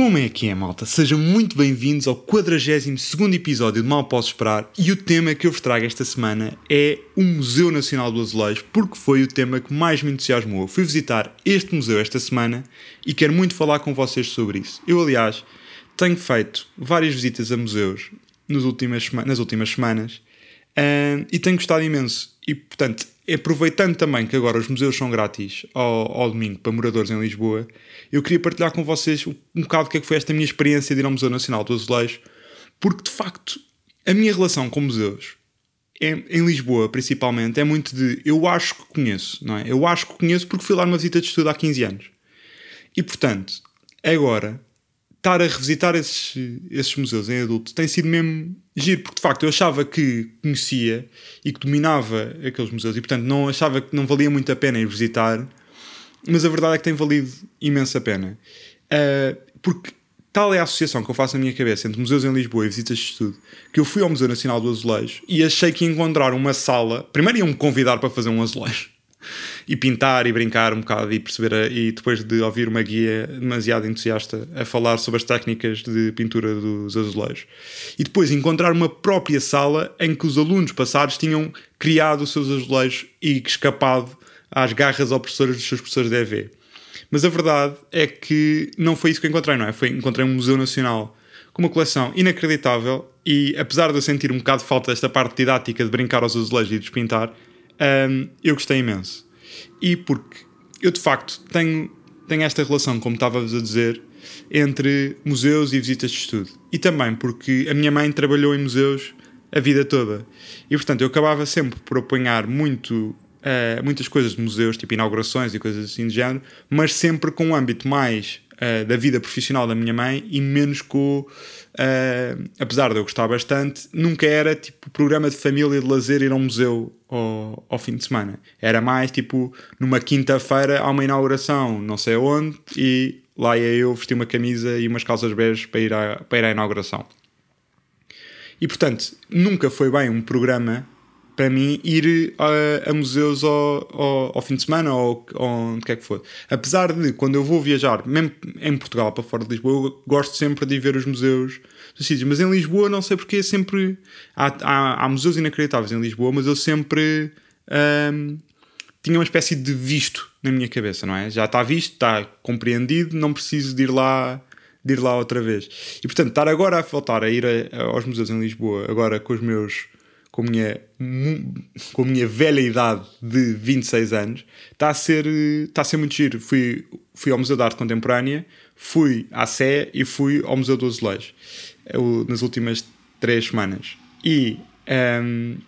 Como é que é, malta? Sejam muito bem-vindos ao 42 episódio de Mal Posso Esperar e o tema que eu vos trago esta semana é o Museu Nacional do Azulejo, porque foi o tema que mais me entusiasmou. Fui visitar este museu esta semana e quero muito falar com vocês sobre isso. Eu, aliás, tenho feito várias visitas a museus nas últimas, nas últimas semanas e tenho gostado imenso. E, portanto, aproveitando também que agora os museus são grátis ao, ao domingo para moradores em Lisboa, eu queria partilhar com vocês um, um bocado o que é que foi esta minha experiência de ir ao Museu Nacional do Azulejo, porque de facto a minha relação com museus é, em Lisboa, principalmente, é muito de eu acho que conheço, não é? Eu acho que conheço porque fui lá numa visita de estudo há 15 anos. E portanto, agora estar a revisitar esses, esses museus em adulto tem sido mesmo giro, porque de facto eu achava que conhecia e que dominava aqueles museus e portanto não achava que não valia muito a pena ir visitar, mas a verdade é que tem valido imensa pena. Uh, porque tal é a associação que eu faço na minha cabeça entre museus em Lisboa e visitas de estudo, que eu fui ao Museu Nacional do Azulejo e achei que ia encontrar uma sala. Primeiro iam-me convidar para fazer um azulejo e pintar e brincar um bocado e perceber a, e depois de ouvir uma guia demasiado entusiasta a falar sobre as técnicas de pintura dos azulejos e depois encontrar uma própria sala em que os alunos passados tinham criado os seus azulejos e escapado às garras opressoras dos seus professores de EV. Mas a verdade é que não foi isso que encontrei, não é? Foi, encontrei um museu nacional com uma coleção inacreditável e apesar de eu sentir um bocado de falta desta parte didática de brincar aos azulejos e de despintar, um, eu gostei imenso. E porque eu de facto tenho, tenho esta relação, como estava-vos a dizer, entre museus e visitas de estudo. E também porque a minha mãe trabalhou em museus a vida toda. E portanto eu acabava sempre por apanhar muito Uh, muitas coisas de museus, tipo inaugurações e coisas assim de género, mas sempre com um âmbito mais uh, da vida profissional da minha mãe e menos com. Uh, apesar de eu gostar bastante, nunca era tipo programa de família de lazer ir a um museu ao, ao fim de semana. Era mais tipo numa quinta-feira há uma inauguração, não sei onde, e lá ia eu vestir uma camisa e umas calças bege para ir à, para ir à inauguração. E portanto, nunca foi bem um programa para mim ir a, a museus ao, ao, ao, fim de semana ou, ou onde quer que for. Apesar de, quando eu vou viajar, mesmo em Portugal para fora de Lisboa, eu gosto sempre de ir ver os museus dos sítios. Mas em Lisboa, não sei porque, sempre. Há, há, há museus inacreditáveis em Lisboa, mas eu sempre. Hum, tinha uma espécie de visto na minha cabeça, não é? Já está visto, está compreendido, não preciso de ir lá de ir lá outra vez. E portanto, estar agora a voltar a ir a, aos museus em Lisboa, agora com os meus com a minha, com a minha velha idade de 26 anos, está a ser, está a ser muito giro. Fui, fui ao Museu de Arte Contemporânea, fui à Sé e fui ao Museu do Azulejo nas últimas três semanas. E um,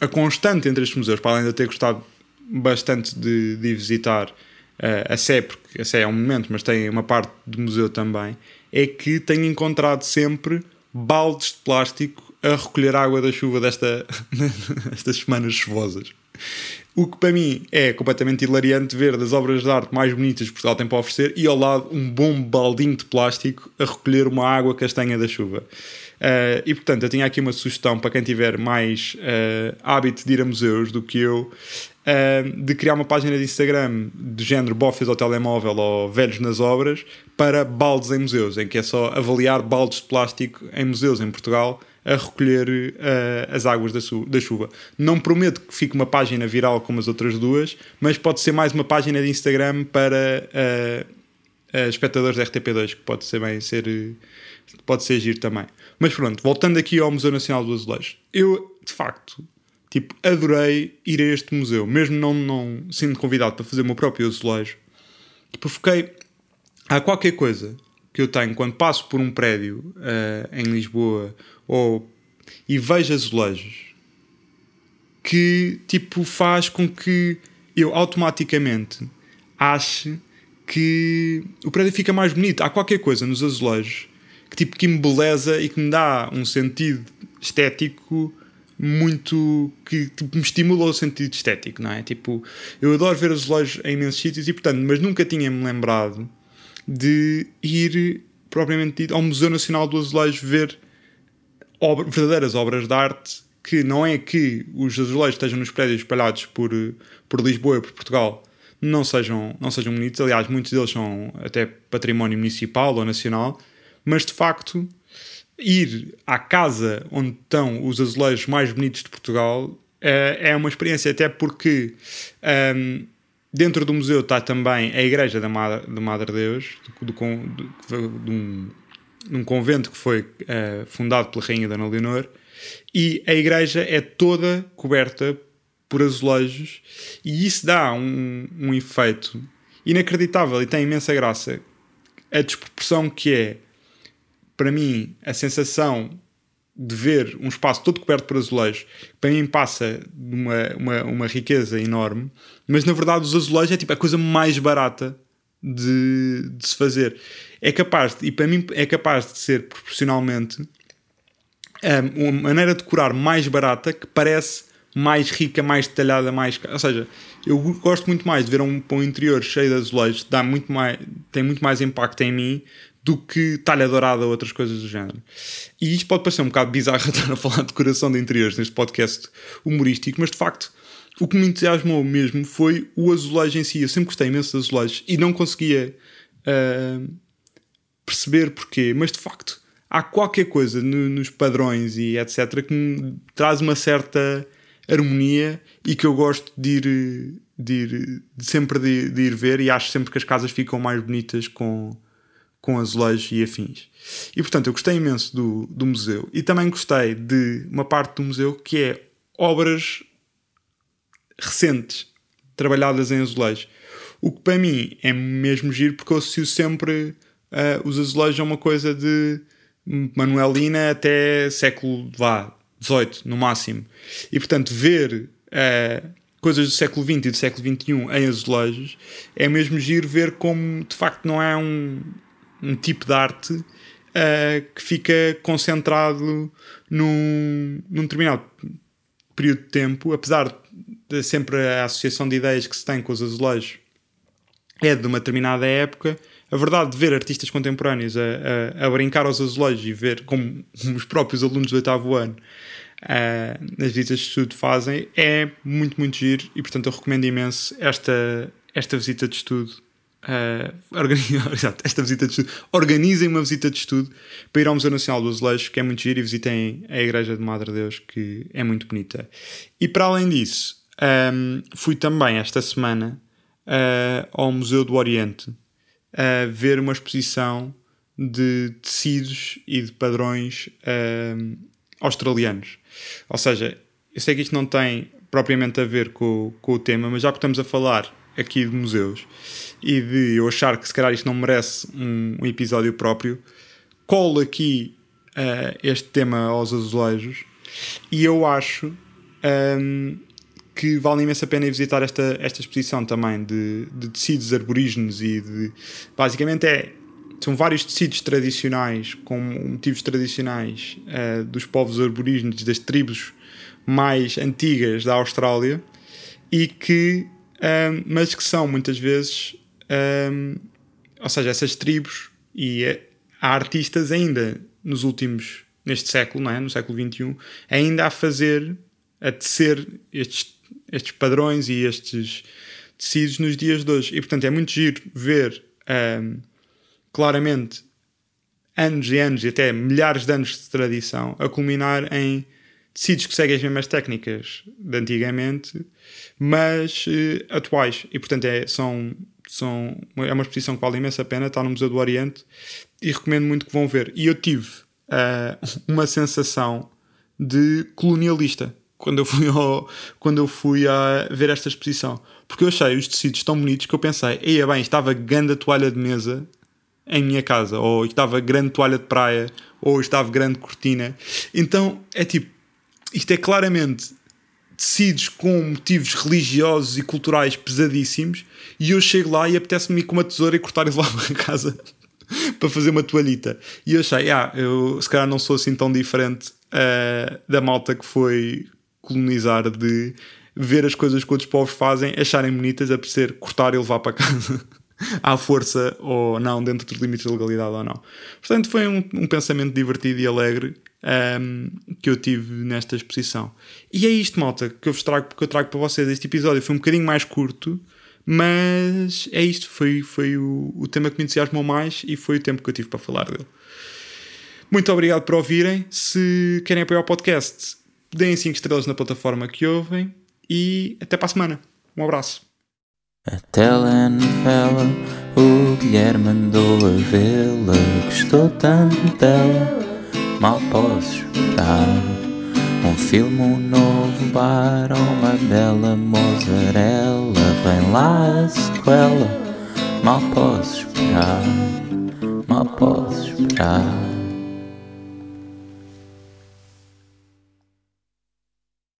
a constante entre estes museus, para além de eu ter gostado bastante de, de visitar uh, a Sé, porque a Sé é um monumento, mas tem uma parte do museu também, é que tenho encontrado sempre baldes de plástico a recolher água da chuva desta, destas semanas chuvosas. O que para mim é completamente hilariante ver das obras de arte mais bonitas que Portugal tem para oferecer e ao lado um bom baldinho de plástico a recolher uma água castanha da chuva. Uh, e portanto, eu tinha aqui uma sugestão para quem tiver mais uh, hábito de ir a museus do que eu, uh, de criar uma página de Instagram do género bofes ao telemóvel ou velhos nas obras para baldes em museus, em que é só avaliar baldes de plástico em museus em Portugal a recolher uh, as águas da, da, chuva. Não prometo que fique uma página viral como as outras duas, mas pode ser mais uma página de Instagram para uh, uh, espectadores da RTP2, que pode ser bem ser, pode ser giro também. Mas pronto, voltando aqui ao Museu Nacional do Azulejo, eu de facto tipo, adorei ir a este museu, mesmo não, não sendo convidado para fazer o meu próprio azulejo. Tipo, fiquei. Há qualquer coisa que eu tenho quando passo por um prédio em Lisboa ou, e vejo azulejos que tipo faz com que eu automaticamente ache que o prédio fica mais bonito. Há qualquer coisa nos azulejos que tipo que me beleza e que me dá um sentido estético muito que tipo, me estimula o sentido estético, não é? Tipo, eu adoro ver azulejos em imensos sítios e portanto, mas nunca tinha-me lembrado de ir propriamente dito ao Museu Nacional do Azulejo ver obra, verdadeiras obras de arte que não é que os azulejos estejam nos prédios espalhados por, por Lisboa e por Portugal não sejam, não sejam bonitos, aliás, muitos deles são até património municipal ou nacional, mas de facto ir à casa onde estão os azulejos mais bonitos de Portugal é, é uma experiência, até porque um, dentro do museu está também a Igreja da Madre, da Madre Deus, do, do, de, um, de um convento que foi uh, fundado pela Rainha Dona Leonor, e a igreja é toda coberta por azulejos e isso dá um, um efeito inacreditável e tem imensa graça. A desproporção que é, para mim, a sensação de ver um espaço todo coberto por azulejos, para mim passa de uma, uma, uma riqueza enorme, mas na verdade os azulejos é tipo a coisa mais barata de, de se fazer. É capaz, e para mim é capaz de ser proporcionalmente uma maneira de decorar mais barata que parece mais rica, mais detalhada, mais. Ou seja, eu gosto muito mais de ver um, um interior cheio de azulejos, dá muito mais, tem muito mais impacto em mim do que talha dourada ou outras coisas do género. E isto pode parecer um bocado bizarro estar a falar de decoração de interiores neste podcast humorístico, mas de facto o que me entusiasmou mesmo foi o azulejo em si. Eu sempre gostei imenso de azulejos e não conseguia uh, perceber porquê, mas de facto há qualquer coisa no, nos padrões e etc. que me traz uma certa harmonia e que eu gosto de ir, de ir de sempre de, de, ir ver e acho sempre que as casas ficam mais bonitas com, com azulejos e afins. E portanto eu gostei imenso do, do museu e também gostei de uma parte do museu que é obras recentes trabalhadas em azulejos. O que para mim é mesmo giro porque eu associo sempre uh, os azulejos a uma coisa de Manuelina até século vá, 18 no máximo. E portanto, ver uh, coisas do século XX e do século XXI em azulejos é mesmo giro ver como de facto não é um, um tipo de arte uh, que fica concentrado num, num determinado período de tempo, apesar de sempre a associação de ideias que se tem com os azulejos é de uma determinada época, a verdade de ver artistas contemporâneos a, a, a brincar aos azulejos e ver como os próprios alunos do oitavo ano uh, nas visitas de estudo fazem é muito, muito giro e portanto eu recomendo imenso esta, esta visita de estudo. Uh, esta visita de estudo. Organizem uma visita de estudo para ir ao Museu Nacional do Azulejo, que é muito giro, e visitem a Igreja de Madre Deus, que é muito bonita. E para além disso, um, fui também esta semana uh, ao Museu do Oriente, a ver uma exposição de tecidos e de padrões uh, australianos. Ou seja, eu sei que isto não tem propriamente a ver com, com o tema, mas já que estamos a falar aqui de museus e de eu achar que se calhar isto não merece um, um episódio próprio, colo aqui uh, este tema aos azulejos e eu acho um, que vale imensa pena ir visitar esta, esta exposição também de, de tecidos arborígenes e de. Basicamente é. São vários tecidos tradicionais, com motivos tradicionais uh, dos povos aborígenes, das tribos mais antigas da Austrália, e que, um, mas que são muitas vezes, um, ou seja, essas tribos, e há artistas ainda nos últimos, neste século, não é? no século XXI, ainda a fazer, a tecer estes estes padrões e estes tecidos nos dias de hoje. E portanto é muito giro ver um, claramente anos e anos e até milhares de anos de tradição a culminar em tecidos que seguem as mesmas técnicas de antigamente, mas uh, atuais. E portanto é, são, são, é uma exposição que vale imensa pena, está no Museu do Oriente e recomendo muito que vão ver. E eu tive uh, uma sensação de colonialista quando eu fui ao, quando eu fui a ver esta exposição. Porque eu achei os tecidos tão bonitos que eu pensei, eia bem, estava grande toalha de mesa em minha casa, ou estava grande toalha de praia, ou estava grande cortina. Então é tipo, isto é claramente tecidos com motivos religiosos e culturais pesadíssimos, e eu chego lá e apetece-me ir com uma tesoura e cortar-lhes lá a casa para fazer uma toalhita. E eu achei, ah, eu se calhar não sou assim tão diferente uh, da malta que foi colonizar de ver as coisas que outros povos fazem, acharem bonitas, a ser cortar e levar para casa à força ou não, dentro dos limites da legalidade ou não. Portanto, foi um, um pensamento divertido e alegre um, que eu tive nesta exposição. E é isto, malta, que eu vos trago, que eu trago para vocês. Este episódio foi um bocadinho mais curto, mas é isto. Foi, foi o, o tema que me entusiasmou mais e foi o tempo que eu tive para falar dele. Muito obrigado por ouvirem. Se querem apoiar o podcast, deem 5 estrelas na plataforma que ouvem e até para a semana. Um abraço. A telenovela, o Guilherme mandou a vê-la, gostou tanto dela, mal posso esperar. Um filme, novo bar, uma bela mozzarella, vem lá a sequela, mal posso esperar, mal posso esperar.